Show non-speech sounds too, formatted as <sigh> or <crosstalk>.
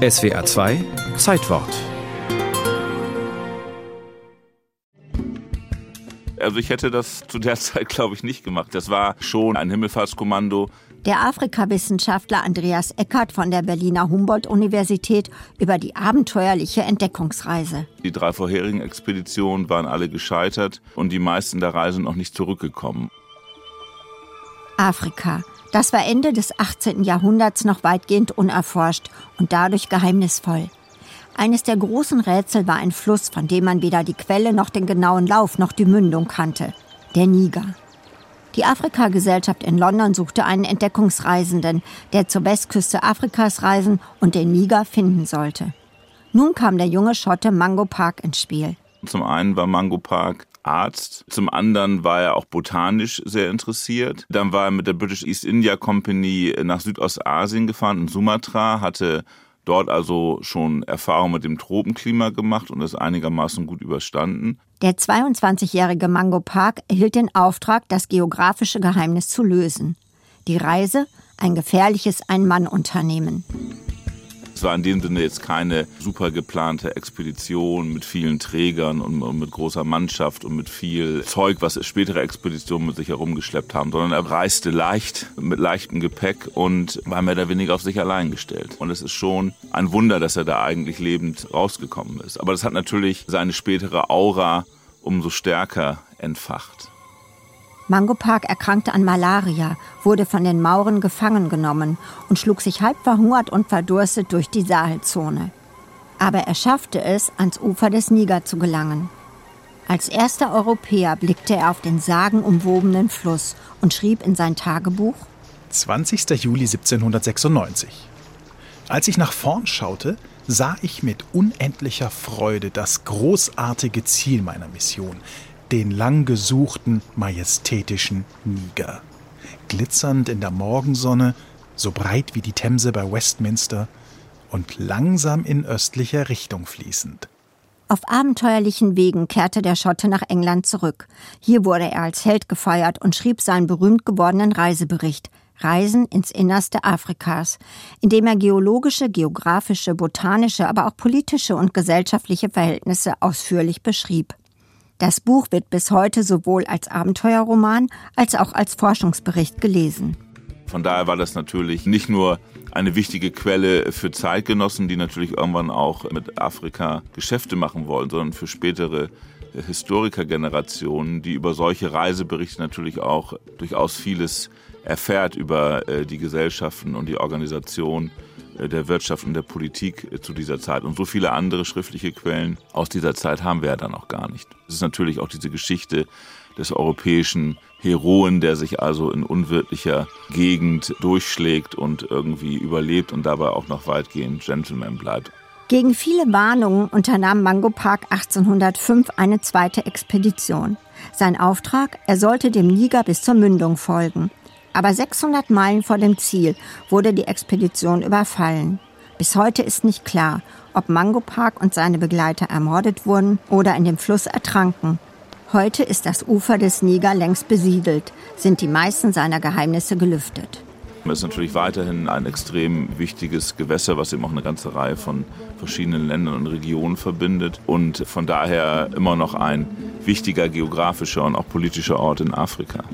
SWR 2 Zeitwort. Also ich hätte das zu der <laughs> Zeit, glaube ich, nicht gemacht. Das war schon ein Himmelfahrtskommando. Der Afrikawissenschaftler Andreas Eckert von der Berliner Humboldt-Universität über die abenteuerliche Entdeckungsreise. Die drei vorherigen Expeditionen waren alle gescheitert und die meisten der Reisen noch nicht zurückgekommen. Afrika. Das war Ende des 18. Jahrhunderts noch weitgehend unerforscht und dadurch geheimnisvoll. Eines der großen Rätsel war ein Fluss, von dem man weder die Quelle noch den genauen Lauf noch die Mündung kannte. Der Niger. Die Afrika-Gesellschaft in London suchte einen Entdeckungsreisenden, der zur Westküste Afrikas reisen und den Niger finden sollte. Nun kam der junge Schotte Mango Park ins Spiel. Zum einen war Mango Park Arzt. Zum anderen war er auch botanisch sehr interessiert. Dann war er mit der British East India Company nach Südostasien gefahren, in Sumatra, hatte dort also schon Erfahrung mit dem Tropenklima gemacht und das einigermaßen gut überstanden. Der 22-jährige Mango Park erhielt den Auftrag, das geografische Geheimnis zu lösen. Die Reise, ein gefährliches Ein-Mann-Unternehmen. Es war in dem Sinne jetzt keine super geplante Expedition mit vielen Trägern und, und, mit großer Mannschaft und mit viel Zeug, was spätere Expeditionen mit sich herumgeschleppt haben, sondern er reiste leicht, mit leichtem Gepäck und war mehr oder weniger auf sich allein gestellt. Und es ist schon ein Wunder, dass er da eigentlich lebend rausgekommen ist. Aber das hat natürlich seine spätere Aura umso stärker entfacht. Mango Park erkrankte an Malaria, wurde von den Mauren gefangen genommen und schlug sich halb verhungert und verdurstet durch die Sahelzone. Aber er schaffte es, ans Ufer des Niger zu gelangen. Als erster Europäer blickte er auf den sagenumwobenen Fluss und schrieb in sein Tagebuch 20. Juli 1796. Als ich nach vorn schaute, sah ich mit unendlicher Freude das großartige Ziel meiner Mission, den lang gesuchten majestätischen Niger. Glitzernd in der Morgensonne, so breit wie die Themse bei Westminster und langsam in östlicher Richtung fließend. Auf abenteuerlichen Wegen kehrte der Schotte nach England zurück. Hier wurde er als Held gefeiert und schrieb seinen berühmt gewordenen Reisebericht Reisen ins Innerste Afrikas, in dem er geologische, geografische, botanische, aber auch politische und gesellschaftliche Verhältnisse ausführlich beschrieb. Das Buch wird bis heute sowohl als Abenteuerroman als auch als Forschungsbericht gelesen. Von daher war das natürlich nicht nur eine wichtige Quelle für Zeitgenossen, die natürlich irgendwann auch mit Afrika Geschäfte machen wollen, sondern für spätere Historikergenerationen, die über solche Reiseberichte natürlich auch durchaus vieles erfährt über äh, die Gesellschaften und die Organisation der Wirtschaft und der Politik äh, zu dieser Zeit. Und so viele andere schriftliche Quellen aus dieser Zeit haben wir ja dann auch gar nicht. Es ist natürlich auch diese Geschichte des europäischen Heroen, der sich also in unwirtlicher Gegend durchschlägt und irgendwie überlebt und dabei auch noch weitgehend Gentleman bleibt. Gegen viele Warnungen unternahm Mango Park 1805 eine zweite Expedition. Sein Auftrag, er sollte dem Niger bis zur Mündung folgen. Aber 600 Meilen vor dem Ziel wurde die Expedition überfallen. Bis heute ist nicht klar, ob Mango Park und seine Begleiter ermordet wurden oder in dem Fluss ertranken. Heute ist das Ufer des Niger längst besiedelt, sind die meisten seiner Geheimnisse gelüftet. Es ist natürlich weiterhin ein extrem wichtiges Gewässer, was eben auch eine ganze Reihe von verschiedenen Ländern und Regionen verbindet und von daher immer noch ein wichtiger geografischer und auch politischer Ort in Afrika.